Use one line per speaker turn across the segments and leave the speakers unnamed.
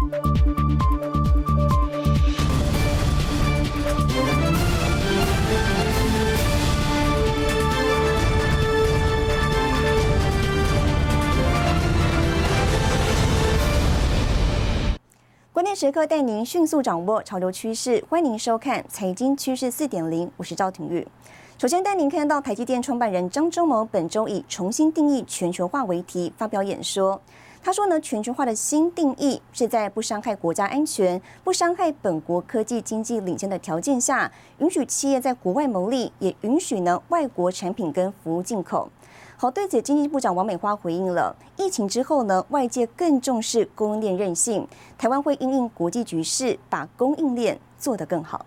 关键时刻带您迅速掌握潮流趋势，欢迎收看《财经趋势四点零》，我是赵廷玉。首先带您看到台积电创办人张忠谋本周以重新定义全球化为题发表演说。他说呢，全球化的新定义是在不伤害国家安全、不伤害本国科技经济领先的条件下，允许企业在国外牟利，也允许呢外国产品跟服务进口。好，对此，经济部长王美花回应了，疫情之后呢，外界更重视供应链韧性，台湾会因应国际局势，把供应链做得更好。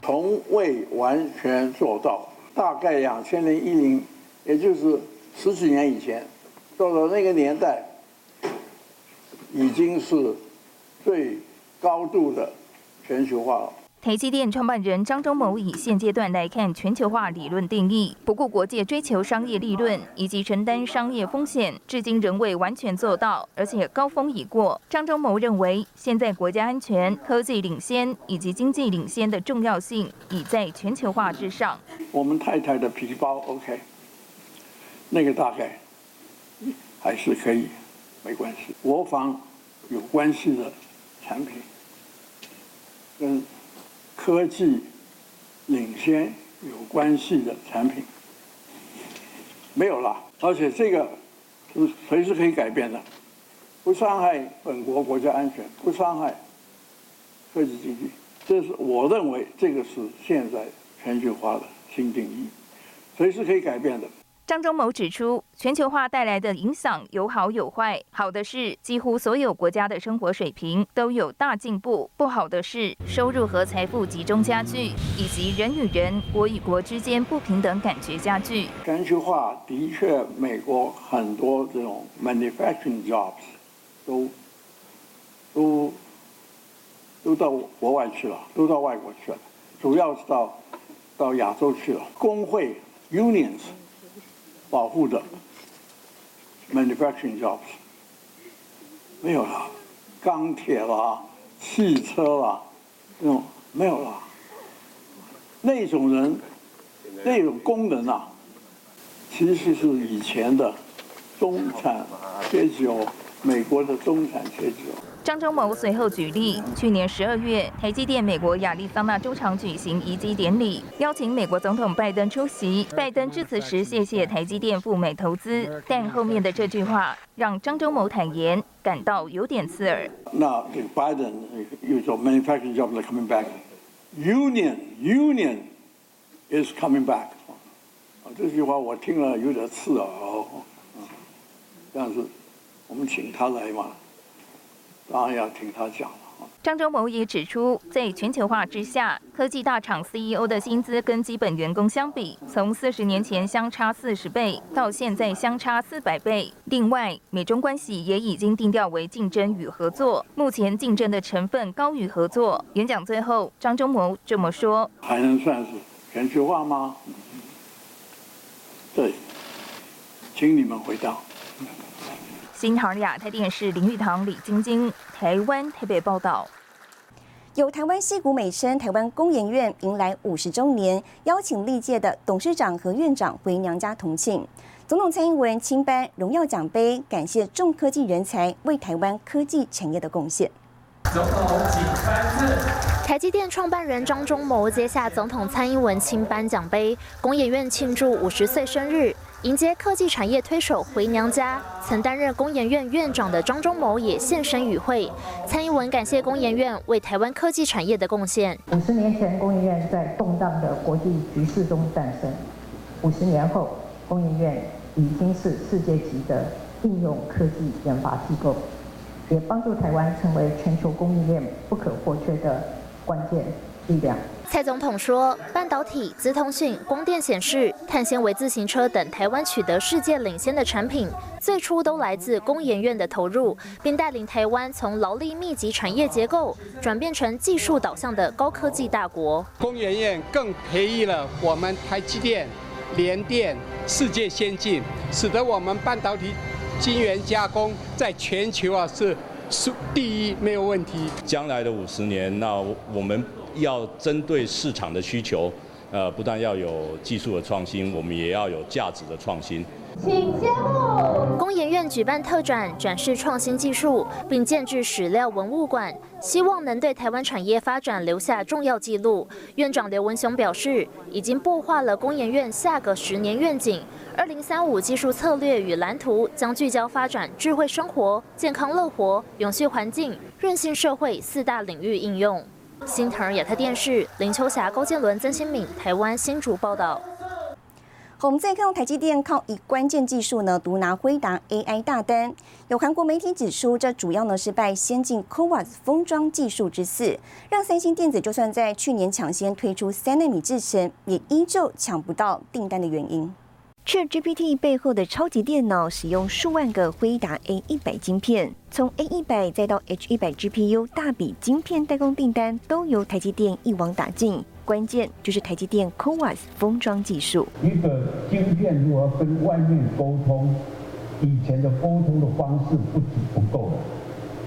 从未完全做到，大概两千零一零，也就是十几年以前，到了那个年代，已经是最高度的全球化了。
台积电创办人张忠谋以现阶段来看全球化理论定义，不顾国界追求商业利润以及承担商业风险，至今仍未完全做到，而且高峰已过。张忠谋认为，现在国家安全、科技领先以及经济领先的重要性已在全球化之上。
我们太太的皮包，OK，那个大概还是可以，没关系。国防有关系的产品跟。科技领先有关系的产品没有了，而且这个是随时可以改变的，不伤害本国国家安全，不伤害科技经济。这是我认为这个是现在全球化的新定义，随时可以改变的。
张忠谋指出，全球化带来的影响有好有坏。好的是，几乎所有国家的生活水平都有大进步；不好的是，收入和财富集中加剧，以及人与人、国与国之间不平等感觉加剧。
全球化的确，美国很多这种 manufacturing jobs 都都都到国外去了，都到外国去了，主要是到到亚洲去了。工会 unions。保护的 manufacturing jobs 没有了，钢铁啦、汽车啦，那种没有了。那种人，那种工人啊，其实是以前的中产阶级哦，美国的中产阶级哦。
张忠谋随后举例，去年十二月，台积电美国亚利桑那州厂举行移机典礼，邀请美国总统拜登出席。拜登致辞时谢谢台积电赴美投资，但后面的这句话让张忠谋坦言感到有点刺耳。
那这个拜登又说 manufacturing jobs are coming back，union union is coming back，啊，这句话我听了有点刺耳哦，但是我们请他来嘛。当然要听他讲了。
张忠谋也指出，在全球化之下，科技大厂 CEO 的薪资跟基本员工相比，从四十年前相差四十倍，到现在相差四百倍。另外，美中关系也已经定调为竞争与合作，目前竞争的成分高于合作。演讲最后，张忠谋这么说：“
还能算是全球化吗？”对，请你们回答。
新唐亚太电视林玉堂、李晶晶，台湾台北报道。
有台湾戏骨美称，台湾工研院迎来五十周年，邀请历届的董事长和院长回娘家同庆。总统蔡英文亲颁荣耀奖杯，感谢重科技人才为台湾科技产业的贡献。总统
请颁赐。台积电创办人张忠谋接下总统蔡英文亲颁奖杯，工研院庆祝五十岁生日。迎接科技产业推手回娘家，曾担任工研院院长的张忠谋也现身与会。蔡英文感谢工研院为台湾科技产业的贡献。
五十年前，工研院在动荡的国际局势中诞生；五十年后，工研院已经是世界级的应用科技研发机构，也帮助台湾成为全球供应链不可或缺的关键力量。
蔡总统说，半导体、资通讯、光电显示、碳纤维自行车等台湾取得世界领先的产品，最初都来自工研院的投入，并带领台湾从劳力密集产业结构转变成技术导向的高科技大国。
工研院更培育了我们台积电、联电世界先进，使得我们半导体晶圆加工在全球啊是。是第一没有问题。
将来的五十年，那我们要针对市场的需求，呃，不但要有技术的创新，我们也要有价值的创新。
请揭幕。工研院举办特展，展示创新技术，并建制史料文物馆，希望能对台湾产业发展留下重要记录。院长刘文雄表示，已经擘画了工研院下个十年愿景，二零三五技术策略与蓝图将聚焦发展智慧生活、健康乐活、永续环境、韧性社会四大领域应用。新腾亚太电视林秋霞、高建伦、曾新敏，台湾新竹报道。
我们再看到台积电靠以关键技术呢独拿辉达 AI 大单，有韩国媒体指出，这主要呢是拜先进 CoWoS 封装技术之赐，让三星电子就算在去年抢先推出三纳米制程，也依旧抢不到订单的原因。ChatGPT 背后的超级电脑使用数万个辉达 A 一百晶片，从 A 一百再到 H 一百 GPU，大笔晶片代工订单都由台积电一网打尽。关键就是台积电 CoWoS 封装技术。
一个晶片如何跟外面沟通，以前的沟通的方式不止不够，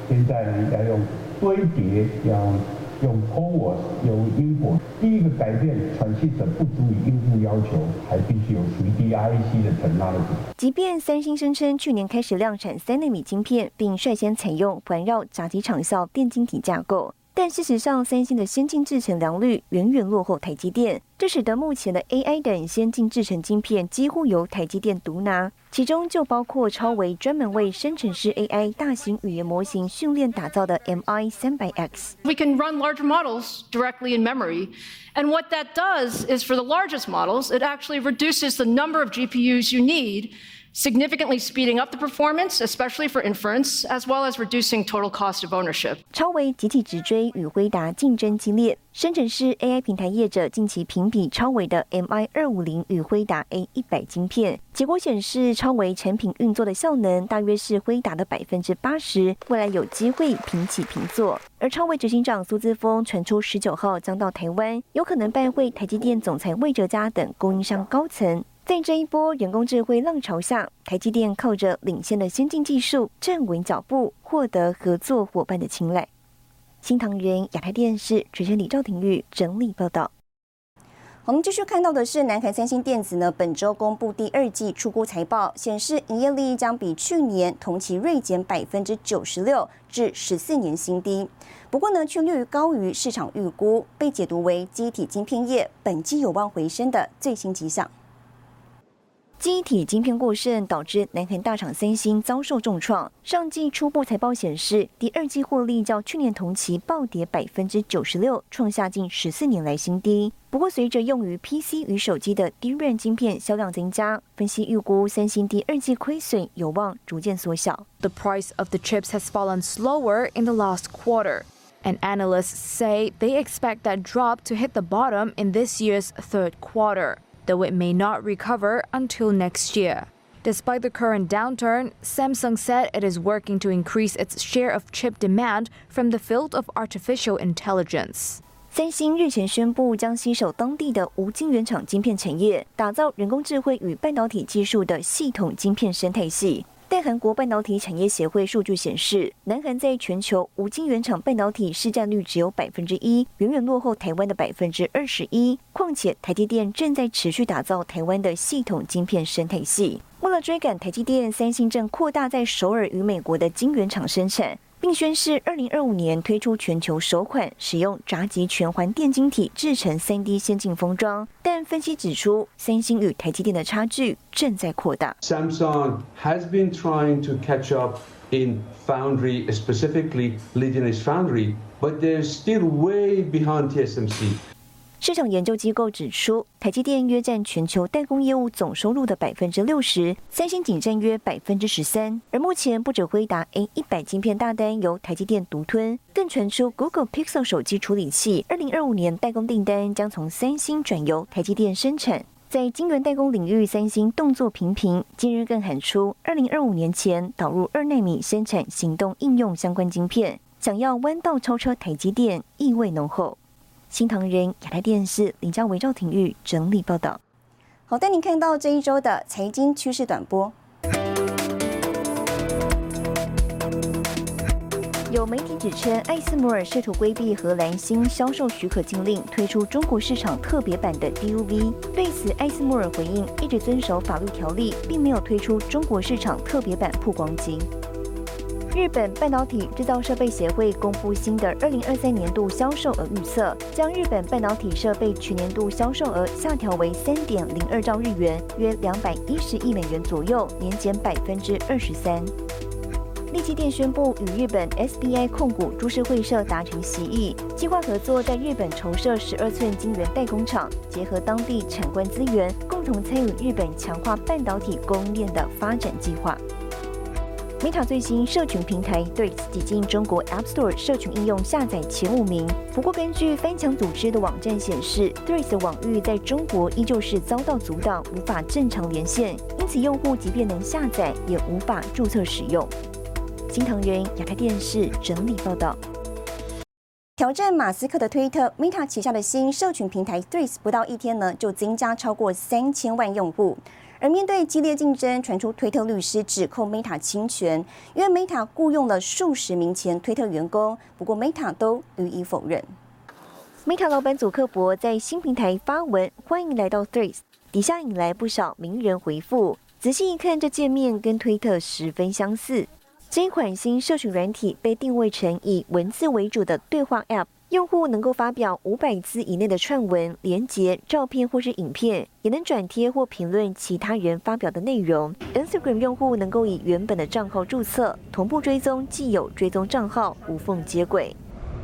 现在呢要用堆叠，要用 Power 有因果。第一个改变，传系者不足以应付要求，还必须有随 D IC 的承拉的。
即便三星声称去年开始量产三纳米晶片，并率先采用环绕闸机厂效电晶体架构。但事实上，三星的先进制程良率远远落后台积电，这使得目前的 AI 等先进制程晶片几乎由台积电独拿，其中就包括超微专门为生成式 AI 大型语言模型训练打造的 MI 三百 X。
We can run larger models directly in memory, and what that does is for the largest models, it actually reduces the number of GPUs you need. Significantly speeding up the performance, especially for inference, as well as reducing total cost of ownership.
超微集体直追与辉达竞争激烈，深圳市 AI 平台业者近期评比超微的 MI 二五零与辉达 A 一百晶片，结果显示超微产品运作的效能大约是辉达的百分之八十，未来有机会平起平坐。而超微执行长苏姿峰传出十九号将到台湾，有可能拜会台积电总裁魏哲嘉等供应商高层。在这一波人工智慧浪潮下，台积电靠着领先的先进技术站稳脚步，获得合作伙伴的青睐。新唐人亚太电视主持人李兆廷玉整理报道。我们继续看到的是，南韩三星电子呢本周公布第二季出估财报，显示营业利益将比去年同期锐减百分之九十六，至十四年新低。不过呢，却略高于市场预估，被解读为机体晶片业本季有望回升的最新迹象。机体晶片过剩导致南韩大厂三星遭受重创。上季初步财报显示，第二季获利较去年同期暴跌百分之九十六，创下近十四年来新低。不过，随着用于 PC 与手机的 DRAM 晶片销量增加，分析预估三星第二季亏损有望逐渐缩小。
The price of the chips has fallen slower in the last quarter, and analysts say they expect that drop to hit the bottom in this year's third quarter. though it may not recover until next year. Despite the current downturn, Samsung said it is working to increase its share of chip demand from the field of artificial intelligence.
三星日前宣布将携手当地的无晶圆厂晶片产业，打造人工智慧与半导体技术的系统晶片生态系。 但韩国半导体产业协会数据显示，南韩在全球无晶圆厂半导体市占率只有百分之一，远远落后台湾的百分之二十一。况且，台积电正在持续打造台湾的系统晶片生态系。为了追赶台积电，三星正扩大在首尔与美国的晶圆厂生产。并宣示，二零二五年推出全球首款使用闸极全环电晶体制成三 D 先进封装。但分析指出，三星与台积电的差距正在扩大。
Samsung has been trying to catch up in foundry, specifically leading its foundry, but they're still way behind TSMC.
市场研究机构指出，台积电约占全球代工业务总收入的百分之六十，三星仅占约百分之十三。而目前不止辉达 A 一百晶片大单由台积电独吞，更传出 Google Pixel 手机处理器二零二五年代工订单将从三星转由台积电生产。在晶圆代工领域，三星动作频频，今日更喊出二零二五年前导入二纳米生产行动应用相关晶片，想要弯道超车台积电，意味浓厚。新唐人亚太电视林家维赵廷玉整理报道。好，带您看到这一周的财经趋势短波。有媒体指称，艾斯摩尔试图规避荷兰新销售许可禁令，推出中国市场特别版的 DUV。对此，艾斯摩尔回应，一直遵守法律条例，并没有推出中国市场特别版曝光机。日本半导体制造设备协会公布新的二零二三年度销售额预测，将日本半导体设备全年度销售额下调为三点零二兆日元，约两百一十亿美元左右，年减百分之二十三。立基电宣布与日本 SBI 控股株式会社达成协议，计划合作在日本筹设十二寸晶圆代工厂，结合当地产官资源，共同参与日本强化半导体供应链的发展计划。Meta 最新社群平台 Threads 挤进中国 App Store 社群应用下载前五名。不过，根据翻墙组织的网站显示，Threads 网域在中国依旧是遭到阻挡，无法正常连线，因此用户即便能下载，也无法注册使用。新藤原亚太电视整理报道。挑战马斯克的推特，Meta 旗下的新社群平台 Three 不到一天呢，就增加超过三千万用户。而面对激烈竞争，传出推特律师指控 Meta 侵权，因为 Meta 雇佣了数十名前推特员工，不过 Meta 都予以否认。Meta 老板祖克伯在新平台发文欢迎来到 Threads，底下引来不少名人回复。仔细一看，这界面跟推特十分相似。这一款新社群软体被定位成以文字为主的对话 App。用户能够发表五百字以内的串文、连接、照片或是影片，也能转贴或评论其他人发表的内容。Instagram 用户能够以原本的账号注册，同步追踪既有追踪账号，无缝接轨。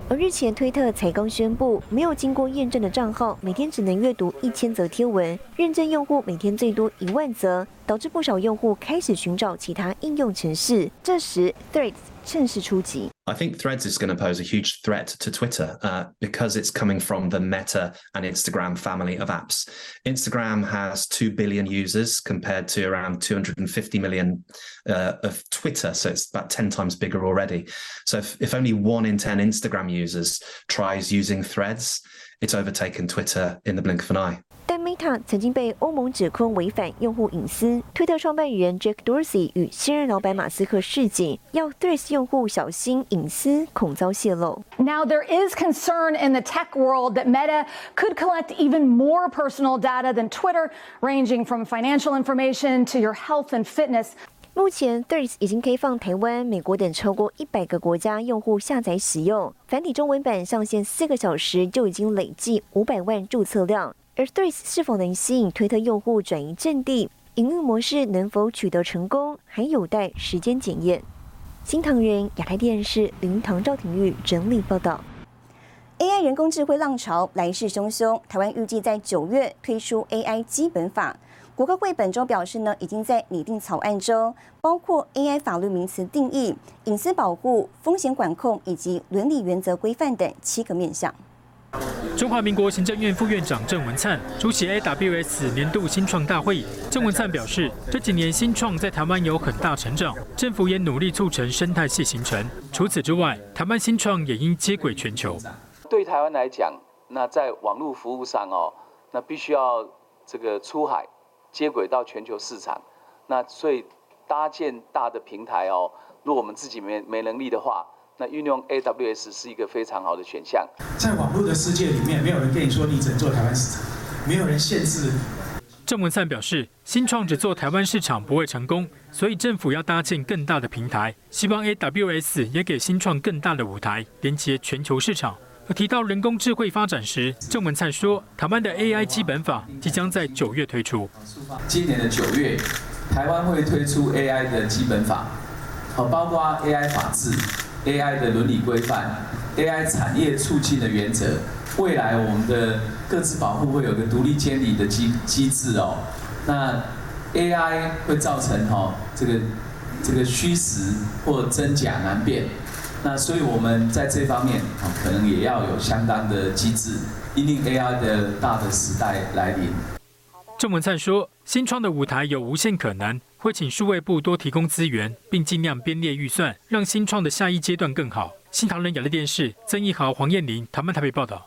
而日前推特才刚宣布，没有经过验证的账号每天只能阅读一千则贴文，认证用户每天最多一万则，导致不少用户开始寻找其他应用程式。这时，Threads 趁势出击。
I think Threads is going to pose a huge threat to Twitter uh, because it's coming from the Meta and Instagram family of apps. Instagram has 2 billion users compared to around 250 million uh, of Twitter. So it's about 10 times bigger already. So if, if only one in 10 Instagram users tries using Threads, it's overtaken Twitter in the blink of an eye.
但 Meta 曾经被欧盟指控违反用户隐私。推特创办人 Jack Dorsey 与新任老板马斯克示警，要 Threads 用户小心隐私，恐遭泄露。
Now there is concern in the tech world that Meta could collect even more personal data than Twitter, ranging from financial information to your health and fitness.
目前 Threads 已经开放台湾、美国等超过一百个国家用户下载使用，繁体中文版上线四个小时就已经累计五百万注册量。而 Threads 是否能吸引推特用户转移阵地，营运模式能否取得成功，还有待时间检验。新唐人亚太电视林唐赵廷玉整理报道。AI 人工智慧浪潮来势汹汹，台湾预计在九月推出 AI 基本法。国科会本周表示呢，已经在拟定草案中，包括 AI 法律名词定义、隐私保护、风险管控以及伦理原则规范等七个面向。
中华民国行政院副院长郑文灿出席 AWS 年度新创大会。郑文灿表示，这几年新创在台湾有很大成长，政府也努力促成生态系形成。除此之外，台湾新创也应接轨全球。
对台湾来讲，那在网络服务上哦，那必须要这个出海接轨到全球市场。那所以搭建大的平台哦，如果我们自己没没能力的话。那运用 AWS 是一个非常好的选项。
在网络的世界里面，没有人跟你说你只能做台湾市场，没有人限制。
郑文灿表示，新创只做台湾市场不会成功，所以政府要搭建更大的平台，希望 AWS 也给新创更大的舞台，连接全球市场。而提到人工智慧发展时，郑文灿说，台湾的 AI 基本法即将在九月推出。
今年的九月，台湾会推出 AI 的基本法，好，包括 AI 法治。AI 的伦理规范，AI 产业促进的原则，未来我们的各自保护会有个独立监理的机机制哦。那 AI 会造成哈这个这个虚实或真假难辨，那所以我们在这方面啊可能也要有相当的机制，因应 AI 的大的时代来临。
郑文灿说，新创的舞台有无限可能。会请数位部多提供资源，并尽量编列预算，让新创的下一阶段更好。新唐人亚乐电视曾义豪、黄燕玲，台湾台北报道。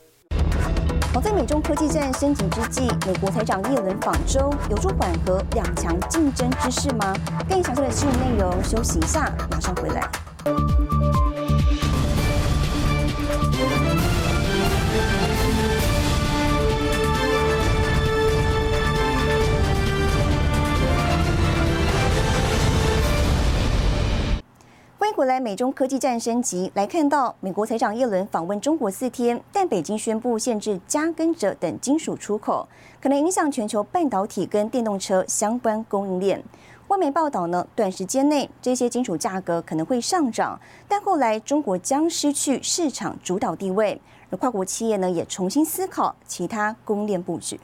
好在美中科技战升级之际，美国财长耶伦访中，有助缓和两强竞争之势吗？更详细的新闻内容，休息一下，马上回来。
回来，美中科技战升级，来看到美国财长耶伦访问中国四天，但北京宣布限制加跟者等金属出口，可能影响全球半导体跟电动车相关供应链。外媒报道呢，短时间内这些金属价格可能会上涨，但后来中国将失去市场主导地位，而跨国企业呢也重新思考其他供应链布局。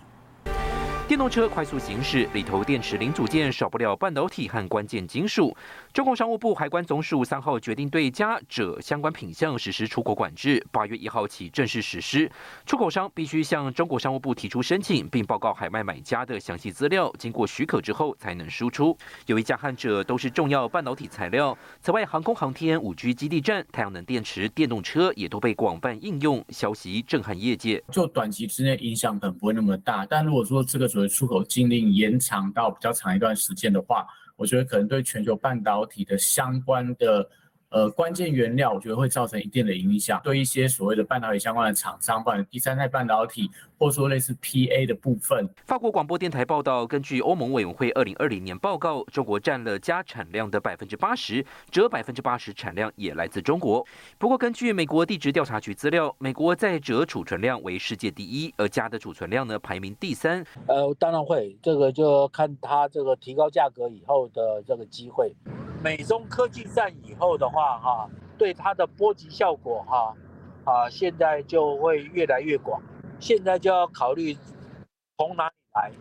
电动车快速行驶，里头电池零组件少不了半导体和关键金属。中国商务部海关总署三号决定对加者相关品项实施出口管制，八月一号起正式实施。出口商必须向中国商务部提出申请，并报告海外买家的详细资料，经过许可之后才能输出。由于加和者都是重要半导体材料，此外航空航天、五 G 基地站、太阳能电池、电动车也都被广泛应用。消息震撼业界，
就短期之内影响可能不会那么大，但如果说这个所谓出口禁令延长到比较长一段时间的话，我觉得可能对全球半导体的相关的。呃，关键原料我觉得会造成一定的影响，对一些所谓的半导体相关的厂商，包括第三代半导体，或者说类似 PA 的部分。
法国广播电台报道，根据欧盟委员会二零二零年报告，中国占了加产量的百分之八十，锗百分之八十产量也来自中国。不过，根据美国地质调查局资料，美国在锗储存量为世界第一，而镓的储存量呢排名第三。
呃，当然会，这个就看它这个提高价格以后的这个机会。美中科技战以后的话，哈，对它的波及效果，哈，啊，现在就会越来越广。现在就要考虑从哪里来，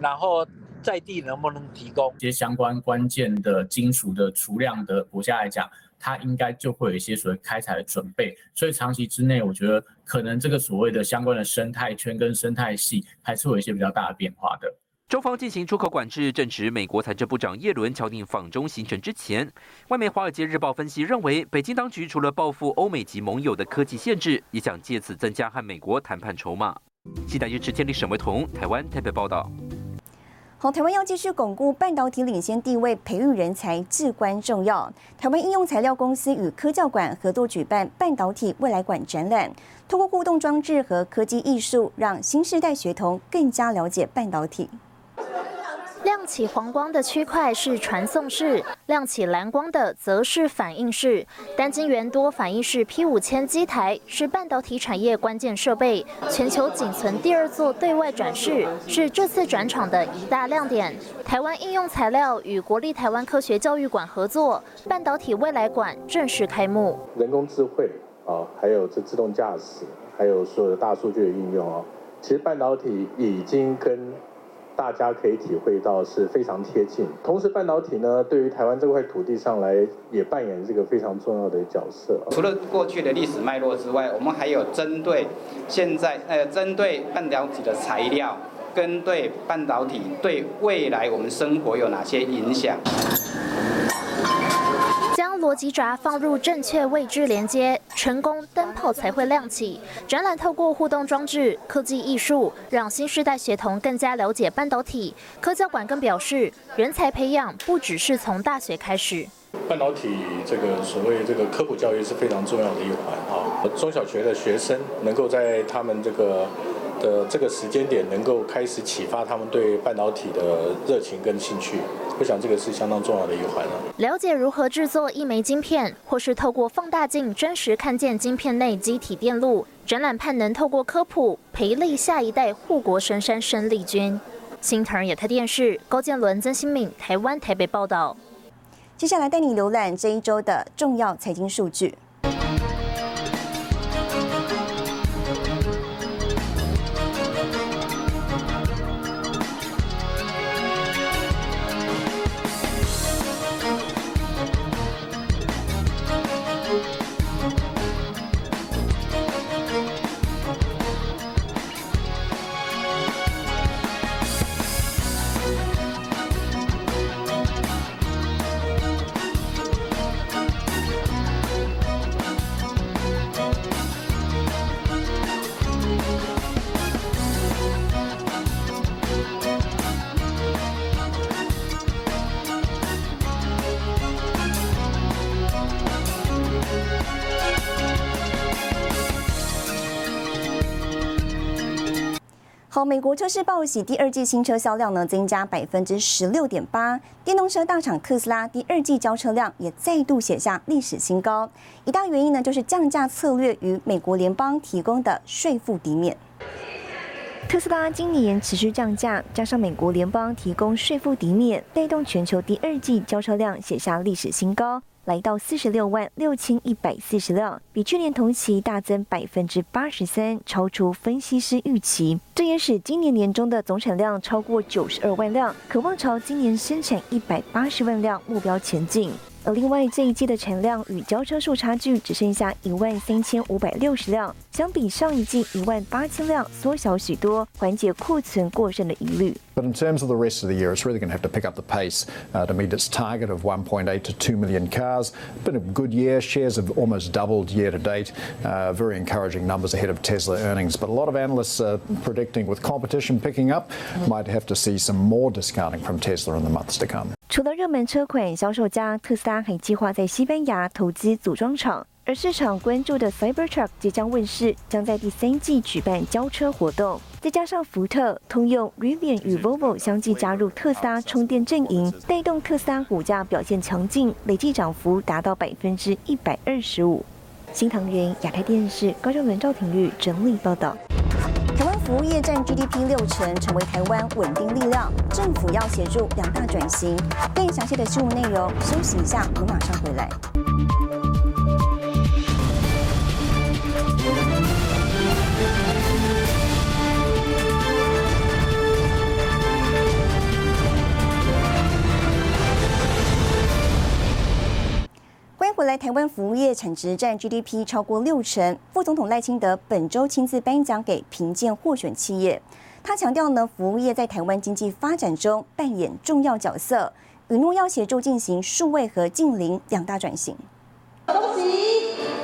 然后在地能不能提供
一些相关关键的金属的储量的国家来讲，它应该就会有一些所谓开采的准备。所以长期之内，我觉得可能这个所谓的相关的生态圈跟生态系还是会有一些比较大的变化的。
中方进行出口管制，正值美国财政部长耶伦敲定访中行程之前。外媒《华尔街日报》分析认为，北京当局除了报复欧美及盟友的科技限制，也想借此增加和美国谈判筹码。期待日持天立沈维彤，台湾台北报道。
好，台湾要继续巩固半导体领先地位，培育人才至关重要。台湾应用材料公司与科教馆合作举办半导体未来馆展览，通过互动装置和科技艺术，让新时代学童更加了解半导体。
亮起黄光的区块是传送室，亮起蓝光的则是反应室。单晶圆多反应式 P 五千机台是半导体产业关键设备，全球仅存第二座对外展示，是这次转场的一大亮点。台湾应用材料与国立台湾科学教育馆合作，半导体未来馆正式开幕。
人工智慧啊，还有这自动驾驶，还有所有的大数据的应用啊，其实半导体已经跟大家可以体会到是非常贴近，同时半导体呢，对于台湾这块土地上来也扮演这个非常重要的角色。
除了过去的历史脉络之外，我们还有针对现在呃，针对半导体的材料，跟对半导体对未来我们生活有哪些影响。
将逻辑闸放入正确位置连接，成功灯泡才会亮起。展览透过互动装置、科技艺术，让新时代学童更加了解半导体。科教馆更表示，人才培养不只是从大学开始。
半导体这个所谓这个科普教育是非常重要的一环啊，中小学的学生能够在他们这个。的这个时间点能够开始启发他们对半导体的热情跟兴趣，我想这个是相当重要的一环了。
了解如何制作一枚晶片，或是透过放大镜真实看见晶片内机体电路，展览盼能透过科普培力下一代护国神山生力军。新唐人亚太电视高建伦、曾新敏，台湾台北报道。
接下来带你浏览这一周的重要财经数据。
美国车市报喜，第二季新车销量呢增加百分之十六点八，电动车大厂特斯拉第二季交车量也再度写下历史新高。一大原因呢就是降价策略与美国联邦提供的税负抵免。特斯拉今年持续降价，加上美国联邦提供税负抵免，带动全球第二季交车量写下历史新高。来到四十六万六千一百四十辆，比去年同期大增百分之八十三，超出分析师预期。这也使今年年中的总产量超过九十二万辆，渴望朝今年生产一百八十万辆目标前进。而另外这一季的产量与交车数差距只剩下一万三千五百六十辆，相比上一季一万八千辆缩小许多，缓解库存过剩的疑虑。
But in terms of the rest of the year, it's really going to have to pick up the pace uh, to meet its target of 1.8 to 2 million cars. Been a good year. Shares have almost doubled year to date. Uh, very encouraging numbers ahead of Tesla earnings. But a lot of analysts are predicting with competition picking up, might have to see some more discounting from Tesla in the months to come.
除了热门车款销售家，特斯拉还计划在西班牙投资组装厂，而市场关注的 Cybertruck 即将问世，将在第三季举办交车活动。再加上福特、通用、Rivian 与 Volvo 相继加入特斯拉充电阵营，带动特斯拉股价表现强劲，累计涨幅达到百分之一百二十五。新唐人亚太电视高中文赵廷玉整理报道。服务业占 GDP 六成，成为台湾稳定力量。政府要协助两大转型。更详细的新闻内容，休息一下，我马上回来。回来。台湾服务业产值占 GDP 超过六成。副总统赖清德本周亲自颁奖给评鉴获选企业。他强调呢，服务业在台湾经济发展中扮演重要角色，允诺要协助进行数位和近邻两大转型。恭喜！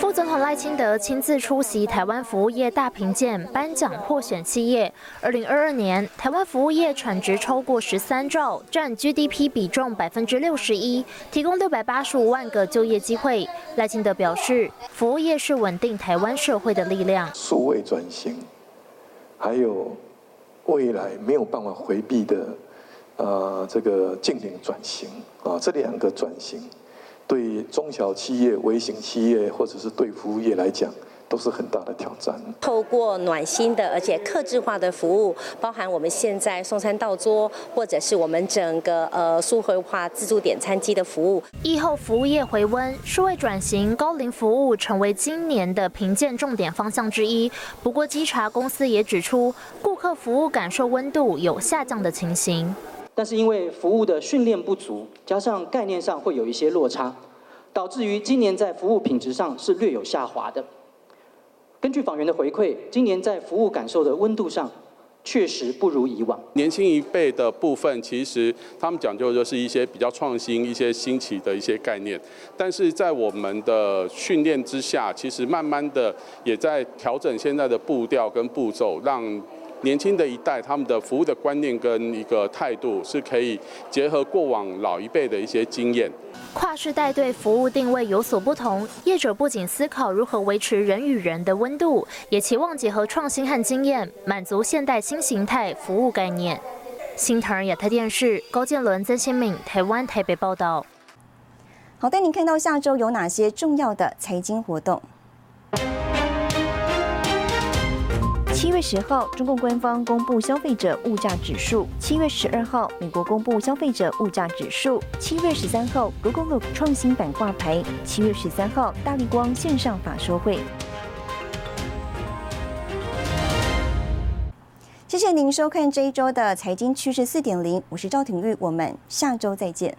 副总统赖清德亲自出席台湾服务业大评鉴颁奖获选企业。二零二二年，台湾服务业产值超过十三兆，占 GDP 比重百分之六十一，提供六百八十五万个就业机会。赖清德表示，服务业是稳定台湾社会的力量。
数位转型，还有未来没有办法回避的，呃，这个近邻转型啊，这两个转型。对中小企业、微型企业，或者是对服务业来讲，都是很大的挑战。
透过暖心的而且客制化的服务，包含我们现在送餐到桌，或者是我们整个呃数位化自助点餐机的服务。
疫后服务业回温，数位转型、高龄服务成为今年的评鉴重点方向之一。不过，稽查公司也指出，顾客服务感受温度有下降的情形。
但是因为服务的训练不足，加上概念上会有一些落差，导致于今年在服务品质上是略有下滑的。根据访员的回馈，今年在服务感受的温度上，确实不如以往。
年轻一辈的部分，其实他们讲究就是一些比较创新、一些新奇的一些概念，但是在我们的训练之下，其实慢慢的也在调整现在的步调跟步骤，让年轻的一代他们的服务的观念跟一个态度是可以结合过往老一辈的一些经验。
跨世代对服务定位有所不同，业者不仅思考如何维持人与人的温度，也期望结合创新和经验，满足现代新形态服务概念。新唐人亚太电视高建伦、曾新敏，台湾台北报道。
好，带您看到下周有哪些重要的财经活动。七月十号，中共官方公布消费者物价指数；七月十二号，美国公布消费者物价指数；七月十三号，Google Look 创新版挂牌；七月十三号，大力光线上法说会。谢谢您收看这一周的财经趋势四点零，我是赵廷玉，我们下周再见。